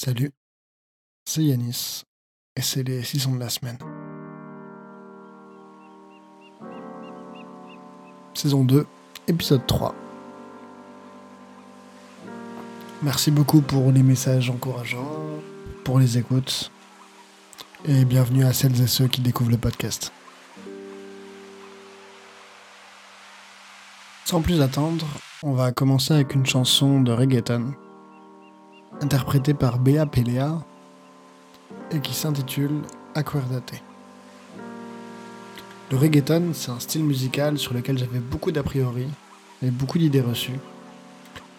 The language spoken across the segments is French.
Salut, c'est Yanis et c'est les 600 de la semaine. Saison 2, épisode 3. Merci beaucoup pour les messages encourageants, pour les écoutes et bienvenue à celles et ceux qui découvrent le podcast. Sans plus attendre, on va commencer avec une chanson de reggaeton interprétée par Bea Pelea et qui s'intitule Acuerdate. Le reggaeton, c'est un style musical sur lequel j'avais beaucoup d'a priori et beaucoup d'idées reçues.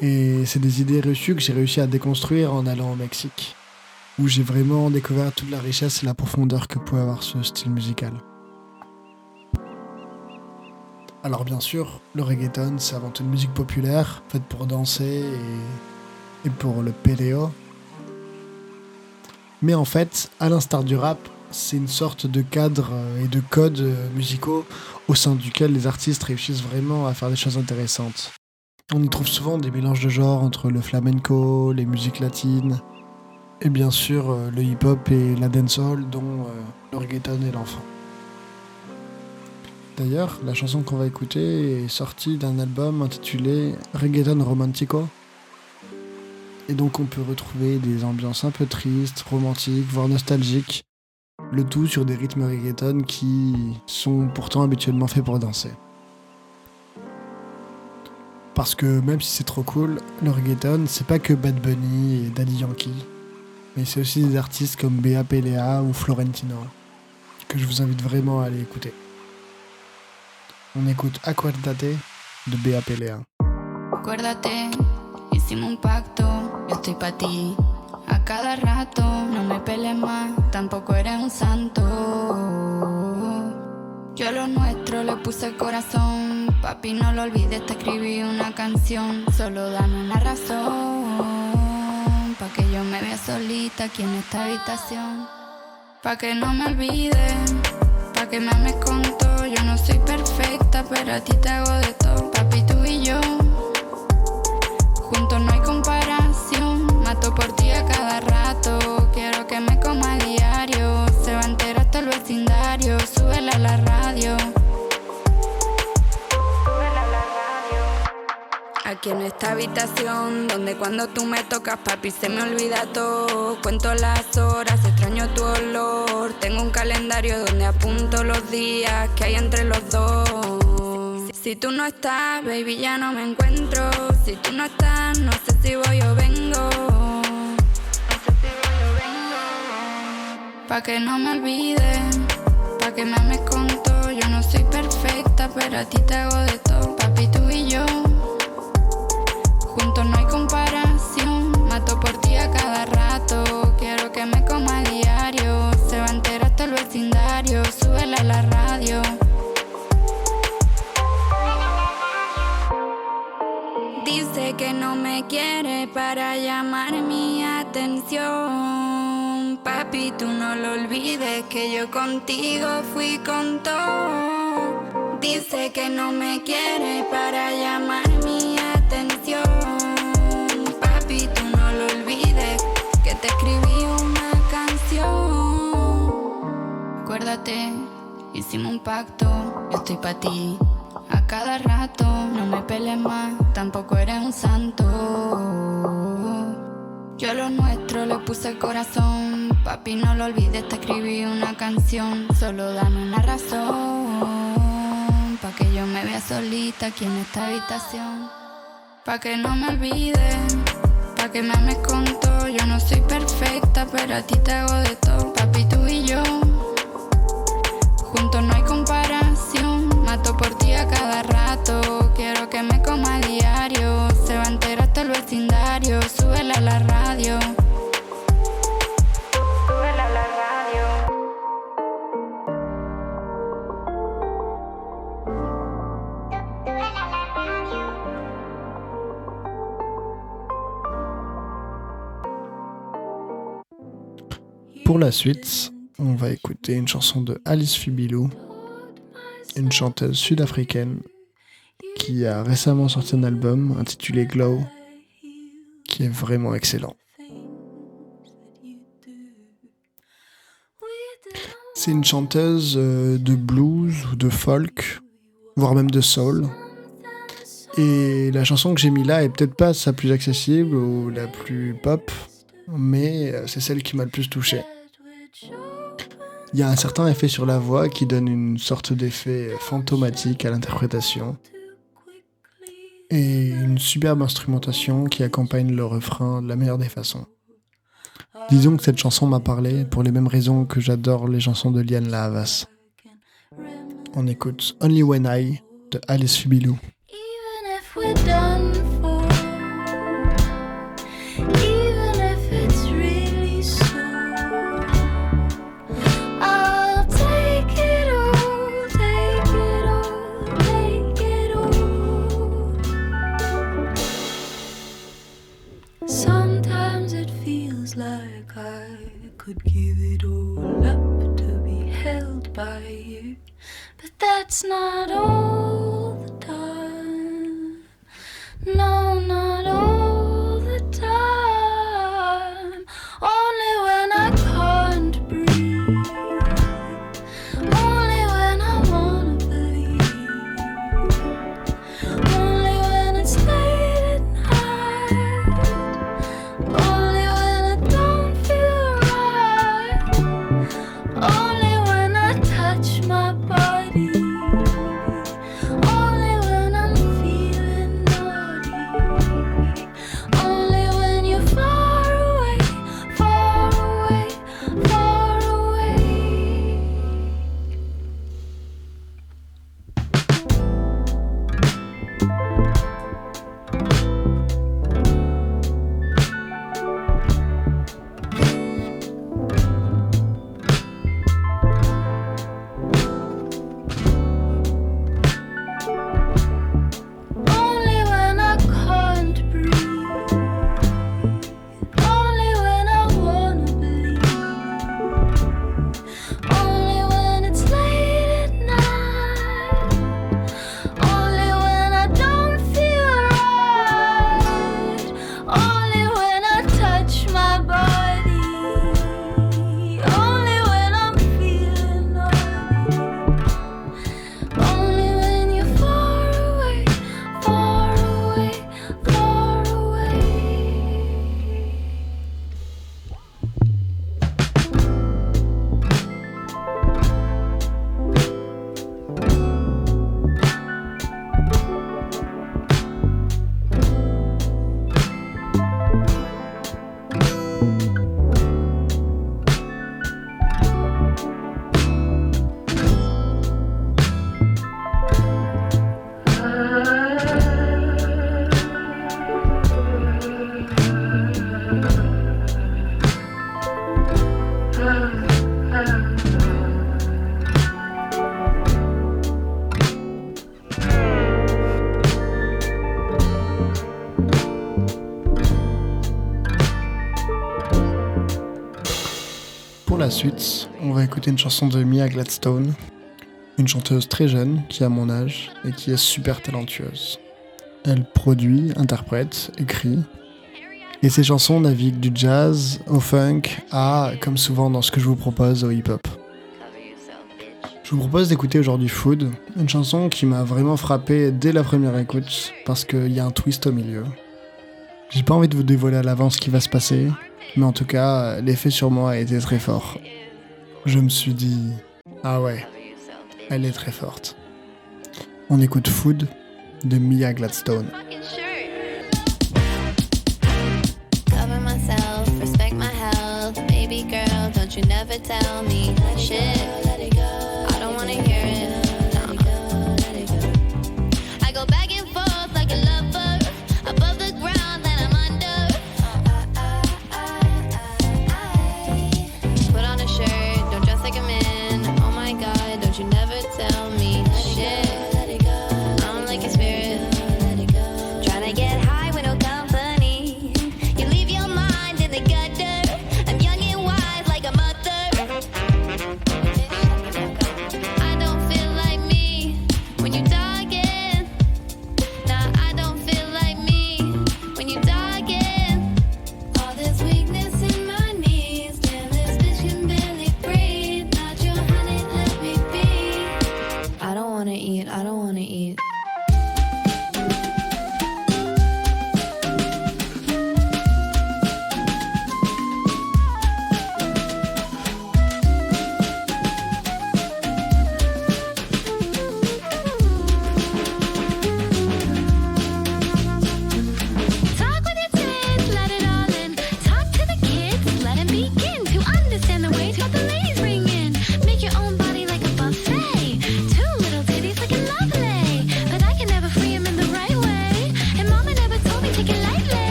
Et c'est des idées reçues que j'ai réussi à déconstruire en allant au Mexique, où j'ai vraiment découvert toute la richesse et la profondeur que pouvait avoir ce style musical. Alors bien sûr, le reggaeton, c'est avant tout une musique populaire, faite pour danser et, et pour le péléo. Mais en fait, à l'instar du rap, c'est une sorte de cadre et de code musicaux au sein duquel les artistes réussissent vraiment à faire des choses intéressantes. On y trouve souvent des mélanges de genres entre le flamenco, les musiques latines, et bien sûr le hip-hop et la dancehall dont euh, le reggaeton est l'enfant. D'ailleurs, la chanson qu'on va écouter est sortie d'un album intitulé Reggaeton Romantico. Et donc on peut retrouver des ambiances un peu tristes, romantiques, voire nostalgiques. Le tout sur des rythmes reggaeton qui sont pourtant habituellement faits pour danser. Parce que même si c'est trop cool, le reggaeton, c'est pas que Bad Bunny et Daddy Yankee, mais c'est aussi des artistes comme Bea Pelea ou Florentino, que je vous invite vraiment à aller écouter. On écoute Acuérdate de Bea Pelea. Acuérdate, yo estoy pa' ti. A cada rato, no me pelees más, tampoco eres un santo. Yo a lo nuestro le puse el corazón, papi no lo olvides, te escribí una canción, solo dame una razón, pa' que yo me vea solita aquí en esta habitación. Pa' que no me olvides, pa' que me ames con todo, yo no soy perfecta, pero a ti te hago de todo, donde cuando tú me tocas, papi, se me olvida todo. Cuento las horas, extraño tu olor. Tengo un calendario donde apunto los días que hay entre los dos. Si tú no estás, baby, ya no me encuentro. Si tú no estás, no sé si voy o vengo. No sé si voy o vengo. Pa' que no me olvides, pa' que me ames con. Yo no soy perfecta, pero a ti te hago de todo. Yo contigo fui con todo. Dice que no me quiere para llamar mi atención. Papi, tú no lo olvides que te escribí una canción. Acuérdate, hicimos un pacto, yo estoy pa' ti. A cada rato, no me pelees más, tampoco eres un santo. Yo a lo nuestro le puse el corazón, papi no lo olvides, te escribí una canción, solo dame una razón, pa' que yo me vea solita aquí en esta habitación, pa' que no me olvides, pa' que me ames con todo, yo no soy perfecta, pero a ti te hago de todo, papi tú y yo. Juntos no hay comparación, mato por ti a cada rato. Quiero que me coma a diario, se va a enterar hasta el vecindario. Súbela a la radio. pour la suite, on va écouter une chanson de Alice Fubilo, une chanteuse sud-africaine qui a récemment sorti un album intitulé Glow, qui est vraiment excellent. C'est une chanteuse euh, de blues ou de folk, voire même de soul. Et la chanson que j'ai mis là est peut-être pas sa plus accessible ou la plus pop, mais euh, c'est celle qui m'a le plus touché. Il y a un certain effet sur la voix qui donne une sorte d'effet fantomatique à l'interprétation. Et une superbe instrumentation qui accompagne le refrain de la meilleure des façons. Disons que cette chanson m'a parlé pour les mêmes raisons que j'adore les chansons de Liane La Havas. On écoute Only When I de Alice Fubilou. Suite, on va écouter une chanson de Mia Gladstone, une chanteuse très jeune qui a mon âge et qui est super talentueuse. Elle produit, interprète, écrit, et ses chansons naviguent du jazz au funk à, comme souvent dans ce que je vous propose, au hip-hop. Je vous propose d'écouter aujourd'hui Food, une chanson qui m'a vraiment frappé dès la première écoute parce qu'il y a un twist au milieu. J'ai pas envie de vous dévoiler à l'avance ce qui va se passer, mais en tout cas, l'effet sur moi a été très fort. Je me suis dit, ah ouais, elle est très forte. On écoute Food de Mia Gladstone.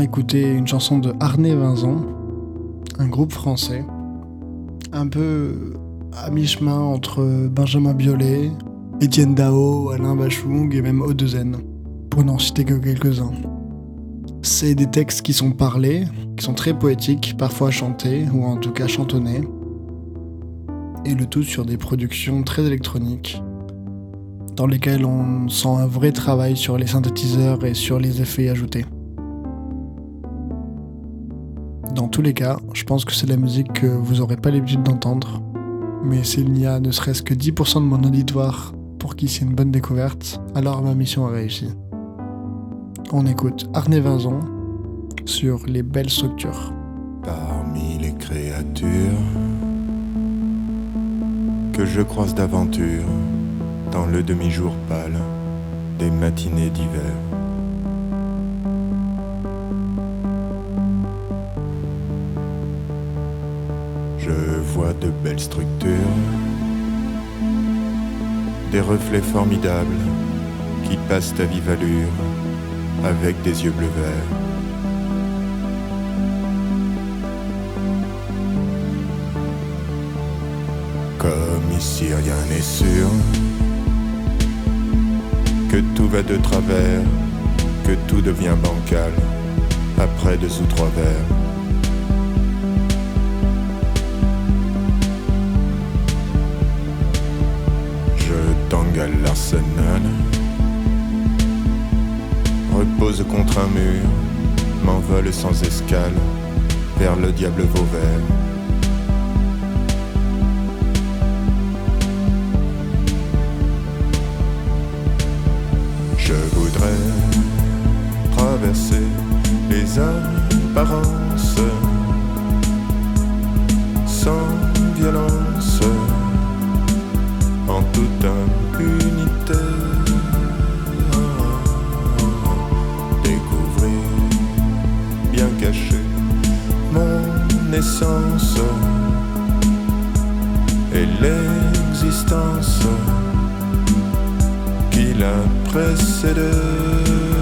Écouter une chanson de Arné Vinzon, un groupe français, un peu à mi-chemin entre Benjamin Biolay, Étienne Dao, Alain Bachung et même Odezen, pour n'en citer que quelques-uns. C'est des textes qui sont parlés, qui sont très poétiques, parfois chantés, ou en tout cas chantonnés, et le tout sur des productions très électroniques, dans lesquelles on sent un vrai travail sur les synthétiseurs et sur les effets ajoutés. Dans tous les cas, je pense que c'est la musique que vous n'aurez pas l'habitude d'entendre, mais s'il n'y a ne serait-ce que 10% de mon auditoire pour qui c'est une bonne découverte, alors ma mission a réussi. On écoute Arne Vinzon sur les belles structures. Parmi les créatures que je croise d'aventure dans le demi-jour pâle des matinées d'hiver. De belles structures, des reflets formidables qui passent à vive allure avec des yeux bleu verts. Comme ici rien n'est sûr, que tout va de travers, que tout devient bancal après deux ou trois verres. Repose contre un mur, m'envole sans escale vers le diable Vauvert. Je voudrais traverser les apparences sans violence, en toute impunité. Découvrir bien caché mon essence et l'existence qui la précédé.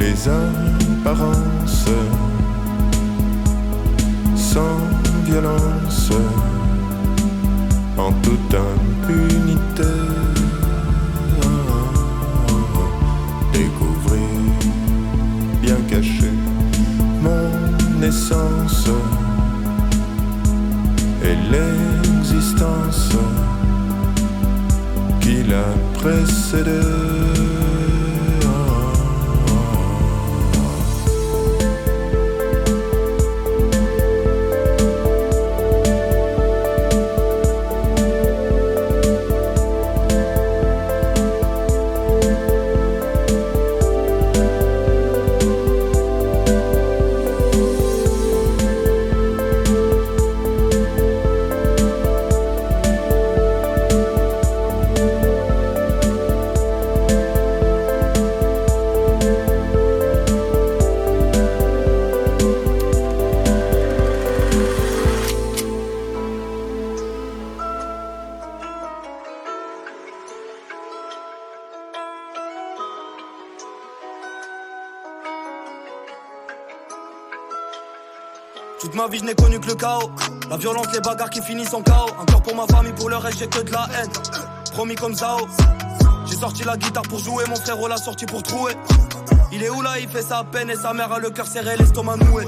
Les apparences sans violence, en toute impunité. Découvrir bien caché mon essence et l'existence qui l'a précédé. La violence, les bagarres qui finissent en chaos Encore pour ma famille, pour le reste j'ai que de la haine Promis comme Zao J'ai sorti la guitare pour jouer, mon frère l'a sorti pour trouer Il est où là, il fait sa peine et sa mère a le cœur serré, l'estomac noué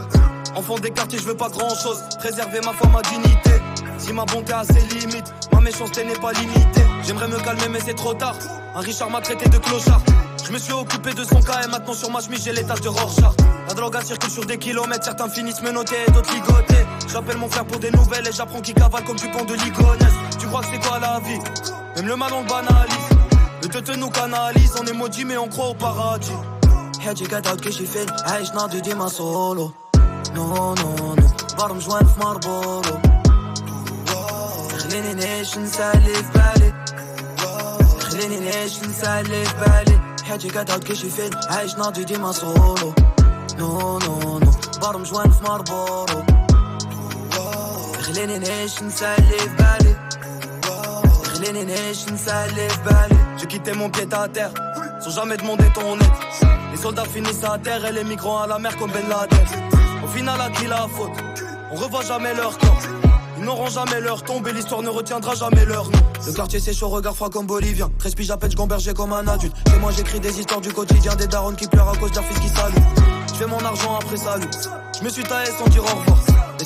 Enfant des quartiers, je veux pas grand chose. Préserver ma foi, ma dignité. Si ma bonté a ses limites, ma méchanceté n'est pas limitée. J'aimerais me calmer, mais c'est trop tard. Un Richard m'a traité de clochard. Je me suis occupé de son cas et maintenant sur ma chemise j'ai taches de Rorschach. La drogue elle circule sur des kilomètres, certains finissent menottés et d'autres ligotés. J'appelle mon frère pour des nouvelles et j'apprends qu'il cavale comme du pont de Ligonès. Tu crois que c'est quoi la vie Même le mal on le banalise. Le teute nous canalise, on est maudit mais on croit au paradis. حاجة قاعد كل شي فين عايش ناضي ديما سولو نو نو نو بار مجوان في ماربولو خليني نعيش نسى اللي في بالي خليني نعيش نسى اللي في بالي حاجة قاعد كل شي فين عايش ناضي ديما سولو نو نو نو بار مجوان في ماربولو خليني نعيش نسى اللي في بالي خليني نعيش نسى اللي في بالي J'ai quitté mon pied à terre, sans jamais demander ton aide. Les soldats finissent à terre et les migrants à la mer comme Ben Laden. Au final, à qui la faute On revoit jamais leur corps. Ils n'auront jamais leur tombe et l'histoire ne retiendra jamais leur nom. Le quartier c'est chaud, regard froid comme bolivien. 13 piges à peine, j'gambergeais comme un adulte. Chez moi j'écris des histoires du quotidien, des darons qui pleurent à cause d'un fils qui salue. Je fais mon argent après salut. Je me suis taillé sans dire au revoir.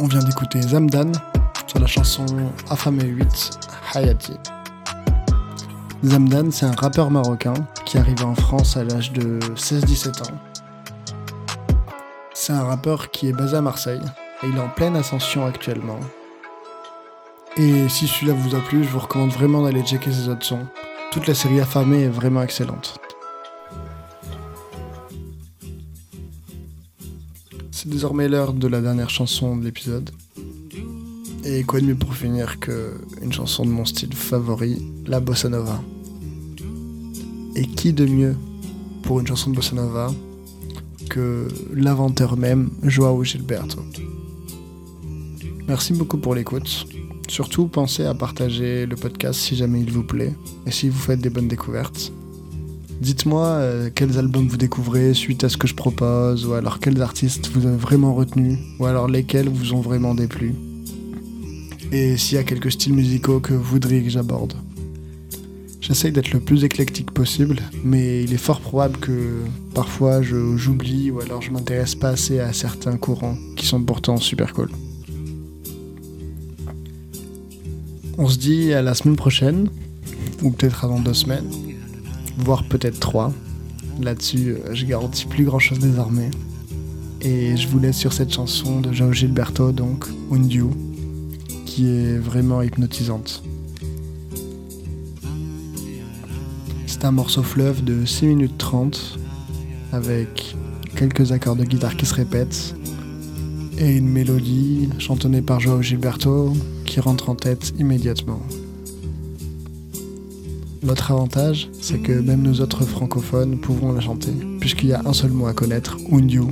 On vient d'écouter Zamdan sur la chanson Affamé 8, Hayati. Zamdan, c'est un rappeur marocain qui est arrivé en France à l'âge de 16-17 ans. C'est un rappeur qui est basé à Marseille et il est en pleine ascension actuellement. Et si celui-là vous a plu, je vous recommande vraiment d'aller checker ses autres sons. Toute la série Affamé est vraiment excellente. C'est désormais l'heure de la dernière chanson de l'épisode. Et quoi de mieux pour finir que une chanson de mon style favori, la bossa nova. Et qui de mieux pour une chanson de bossa nova que l'inventeur même, Joao Gilberto. Merci beaucoup pour l'écoute. Surtout, pensez à partager le podcast si jamais il vous plaît et si vous faites des bonnes découvertes. Dites-moi euh, quels albums vous découvrez suite à ce que je propose, ou alors quels artistes vous avez vraiment retenus, ou alors lesquels vous ont vraiment déplu. Et s'il y a quelques styles musicaux que vous voudriez que j'aborde. J'essaye d'être le plus éclectique possible, mais il est fort probable que parfois j'oublie ou alors je m'intéresse pas assez à certains courants qui sont pourtant super cool. On se dit à la semaine prochaine, ou peut-être avant deux semaines, voire peut-être trois. Là-dessus, euh, je garantis plus grand-chose désormais. Et je vous laisse sur cette chanson de Joao Gilberto, donc Undiu, qui est vraiment hypnotisante. C'est un morceau fleuve de 6 minutes 30, avec quelques accords de guitare qui se répètent, et une mélodie chantonnée par Joao Gilberto qui rentre en tête immédiatement. L'autre avantage, c'est que même nous autres francophones pouvons la chanter, puisqu'il y a un seul mot à connaître, Undiu,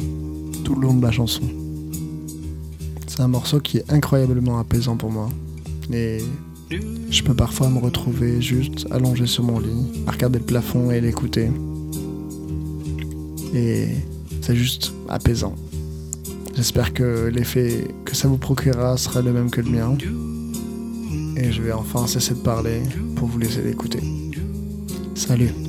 tout le long de la chanson. C'est un morceau qui est incroyablement apaisant pour moi. Et je peux parfois me retrouver juste allongé sur mon lit, à regarder le plafond et l'écouter. Et c'est juste apaisant. J'espère que l'effet que ça vous procurera sera le même que le mien. Et je vais enfin cesser de parler pour vous laisser l'écouter. Salut